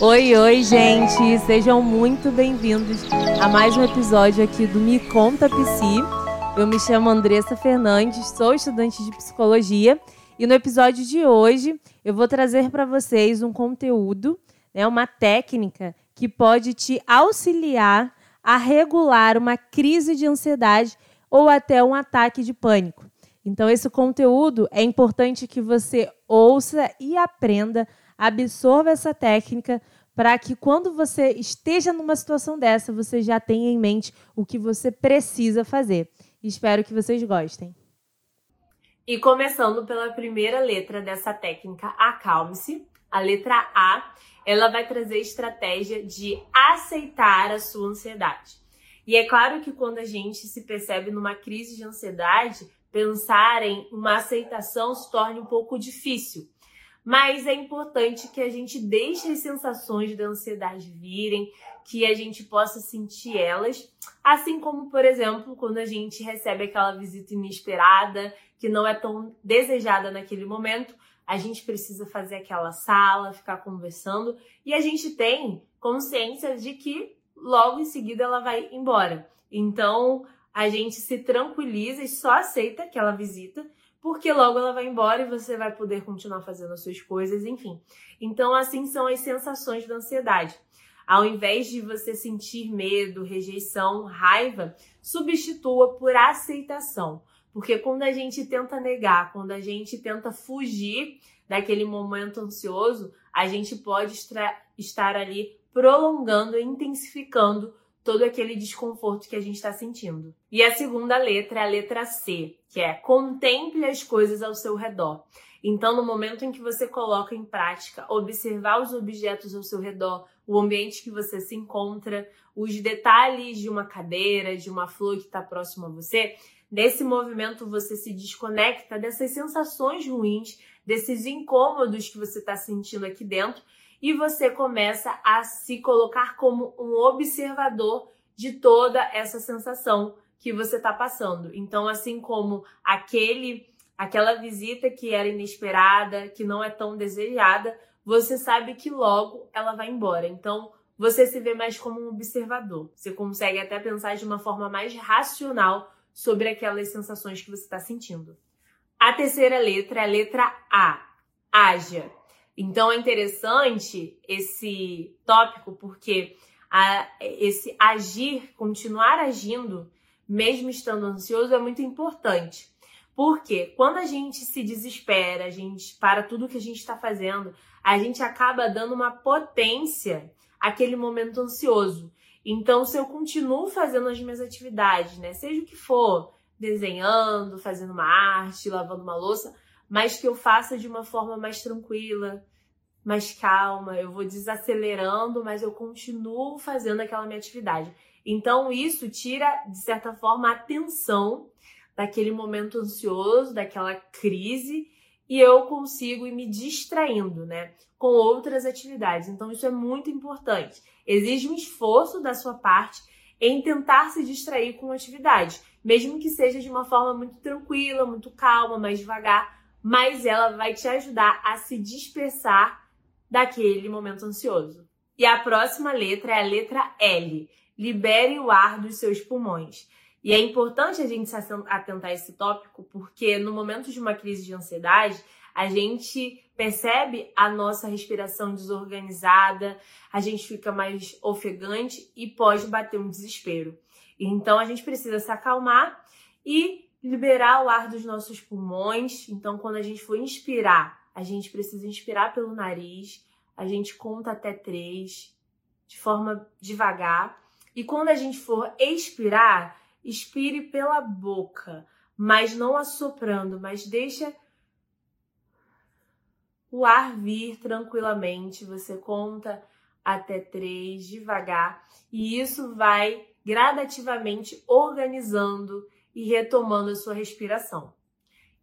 Oi, oi, gente! Sejam muito bem-vindos a mais um episódio aqui do Me Conta Psi. Eu me chamo Andressa Fernandes, sou estudante de psicologia e no episódio de hoje eu vou trazer para vocês um conteúdo, né, uma técnica que pode te auxiliar a regular uma crise de ansiedade ou até um ataque de pânico. Então, esse conteúdo é importante que você ouça e aprenda, absorva essa técnica para que quando você esteja numa situação dessa, você já tenha em mente o que você precisa fazer. Espero que vocês gostem. E começando pela primeira letra dessa técnica, acalme-se. A letra A, ela vai trazer estratégia de aceitar a sua ansiedade. E é claro que quando a gente se percebe numa crise de ansiedade, pensar em uma aceitação se torna um pouco difícil. Mas é importante que a gente deixe as sensações da ansiedade virem, que a gente possa sentir elas, assim como, por exemplo, quando a gente recebe aquela visita inesperada, que não é tão desejada naquele momento, a gente precisa fazer aquela sala, ficar conversando e a gente tem consciência de que logo em seguida ela vai embora. Então, a gente se tranquiliza e só aceita aquela visita, porque logo ela vai embora e você vai poder continuar fazendo as suas coisas, enfim. Então, assim são as sensações da ansiedade. Ao invés de você sentir medo, rejeição, raiva, substitua por aceitação. Porque quando a gente tenta negar, quando a gente tenta fugir daquele momento ansioso, a gente pode estar ali prolongando e intensificando todo aquele desconforto que a gente está sentindo. E a segunda letra é a letra C, que é contemple as coisas ao seu redor. Então, no momento em que você coloca em prática observar os objetos ao seu redor, o ambiente que você se encontra, os detalhes de uma cadeira, de uma flor que está próximo a você, nesse movimento você se desconecta dessas sensações ruins, desses incômodos que você está sentindo aqui dentro e você começa a se colocar como um observador de toda essa sensação que você está passando. Então, assim como aquele aquela visita que era inesperada, que não é tão desejada, você sabe que logo ela vai embora. Então, você se vê mais como um observador. Você consegue até pensar de uma forma mais racional sobre aquelas sensações que você está sentindo. A terceira letra é a letra A. Haja. Então é interessante esse tópico porque a, esse agir, continuar agindo, mesmo estando ansioso, é muito importante. Porque quando a gente se desespera, a gente para tudo que a gente está fazendo, a gente acaba dando uma potência àquele momento ansioso. Então, se eu continuo fazendo as minhas atividades, né, seja o que for, desenhando, fazendo uma arte, lavando uma louça, mas que eu faça de uma forma mais tranquila, mais calma, eu vou desacelerando, mas eu continuo fazendo aquela minha atividade. Então, isso tira, de certa forma, a atenção daquele momento ansioso, daquela crise, e eu consigo ir me distraindo, né, com outras atividades. Então, isso é muito importante. Exige um esforço da sua parte em tentar se distrair com atividade, mesmo que seja de uma forma muito tranquila, muito calma, mais devagar mas ela vai te ajudar a se dispersar daquele momento ansioso. E a próxima letra é a letra L. Libere o ar dos seus pulmões. E é importante a gente se atentar a esse tópico, porque no momento de uma crise de ansiedade, a gente percebe a nossa respiração desorganizada, a gente fica mais ofegante e pode bater um desespero. Então a gente precisa se acalmar e liberar o ar dos nossos pulmões. Então, quando a gente for inspirar, a gente precisa inspirar pelo nariz, a gente conta até três, de forma devagar. E quando a gente for expirar, expire pela boca, mas não assoprando, mas deixa o ar vir tranquilamente. Você conta até três, devagar, e isso vai gradativamente organizando e retomando a sua respiração.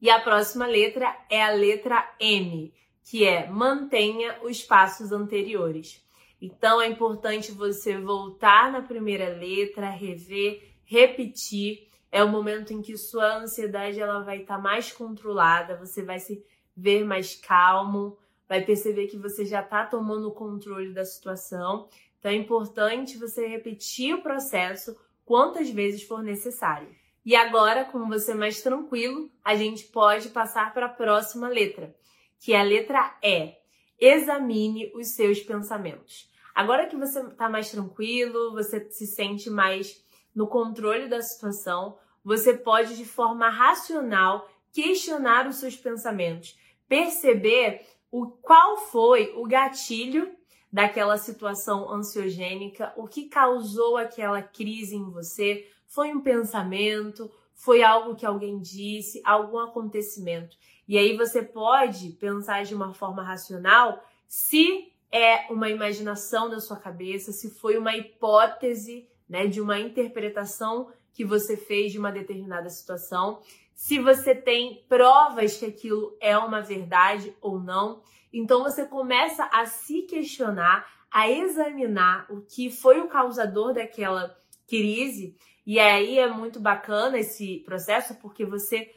E a próxima letra é a letra M, que é mantenha os passos anteriores. Então é importante você voltar na primeira letra, rever, repetir. É o momento em que sua ansiedade ela vai estar tá mais controlada, você vai se ver mais calmo, vai perceber que você já está tomando o controle da situação. Então é importante você repetir o processo quantas vezes for necessário. E agora, com você mais tranquilo, a gente pode passar para a próxima letra, que é a letra E. Examine os seus pensamentos. Agora que você está mais tranquilo, você se sente mais no controle da situação, você pode, de forma racional, questionar os seus pensamentos, perceber o qual foi o gatilho daquela situação ansiogênica, o que causou aquela crise em você, foi um pensamento, foi algo que alguém disse, algum acontecimento. E aí você pode pensar de uma forma racional se é uma imaginação da sua cabeça, se foi uma hipótese, né, de uma interpretação que você fez de uma determinada situação, se você tem provas que aquilo é uma verdade ou não. Então você começa a se questionar, a examinar o que foi o causador daquela crise e aí é muito bacana esse processo porque você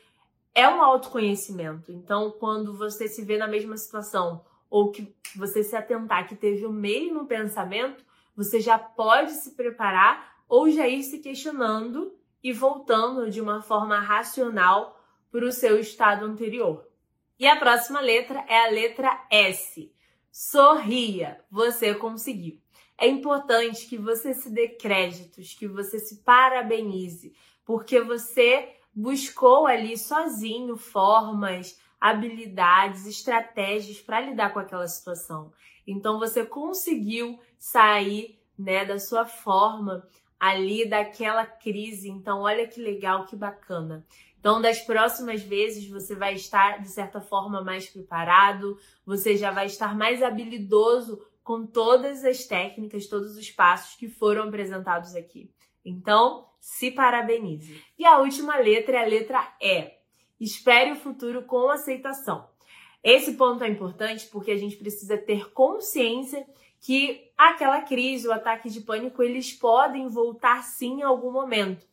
é um autoconhecimento. Então, quando você se vê na mesma situação ou que você se atentar que teve o mesmo pensamento, você já pode se preparar ou já ir se questionando e voltando de uma forma racional para o seu estado anterior. E a próxima letra é a letra S. Sorria, você conseguiu. É importante que você se dê créditos, que você se parabenize, porque você buscou ali sozinho formas, habilidades, estratégias para lidar com aquela situação. Então você conseguiu sair, né, da sua forma ali daquela crise. Então olha que legal, que bacana. Então, das próximas vezes, você vai estar, de certa forma, mais preparado, você já vai estar mais habilidoso com todas as técnicas, todos os passos que foram apresentados aqui. Então, se parabenize. E a última letra é a letra E. Espere o futuro com aceitação. Esse ponto é importante porque a gente precisa ter consciência que aquela crise, o ataque de pânico, eles podem voltar sim em algum momento.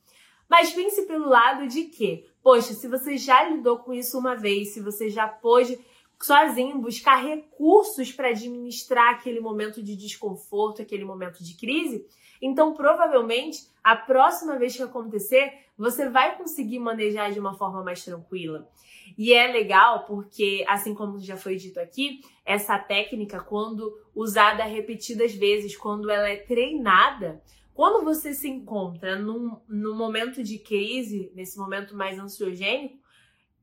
Mas pense pelo lado de que, poxa, se você já lidou com isso uma vez, se você já pôde sozinho, buscar recursos para administrar aquele momento de desconforto, aquele momento de crise, então provavelmente a próxima vez que acontecer, você vai conseguir manejar de uma forma mais tranquila. E é legal porque, assim como já foi dito aqui, essa técnica, quando usada repetidas vezes, quando ela é treinada, quando você se encontra num, num momento de crise, nesse momento mais ansiogênico,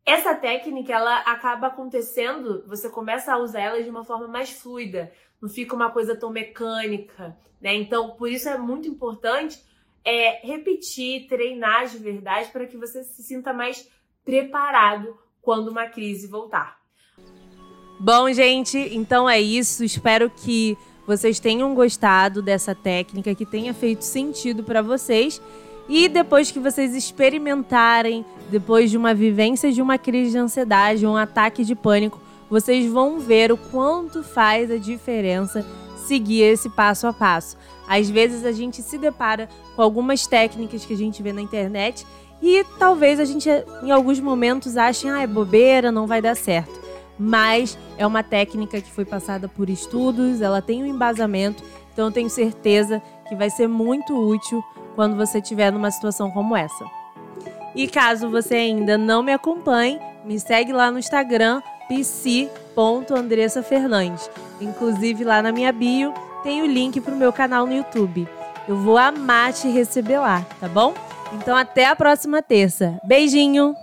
essa técnica, ela acaba acontecendo, você começa a usar ela de uma forma mais fluida, não fica uma coisa tão mecânica, né? Então, por isso é muito importante é, repetir, treinar de verdade para que você se sinta mais preparado quando uma crise voltar. Bom, gente, então é isso. Espero que vocês tenham gostado dessa técnica, que tenha feito sentido para vocês. E depois que vocês experimentarem, depois de uma vivência de uma crise de ansiedade, um ataque de pânico, vocês vão ver o quanto faz a diferença seguir esse passo a passo. Às vezes a gente se depara com algumas técnicas que a gente vê na internet e talvez a gente em alguns momentos ache, ah, é bobeira, não vai dar certo. Mas é uma técnica que foi passada por estudos, ela tem um embasamento, então eu tenho certeza que vai ser muito útil quando você estiver numa situação como essa. E caso você ainda não me acompanhe, me segue lá no Instagram, pc.andressafernandes. Inclusive lá na minha bio tem o link para o meu canal no YouTube. Eu vou amar te receber lá, tá bom? Então até a próxima terça. Beijinho!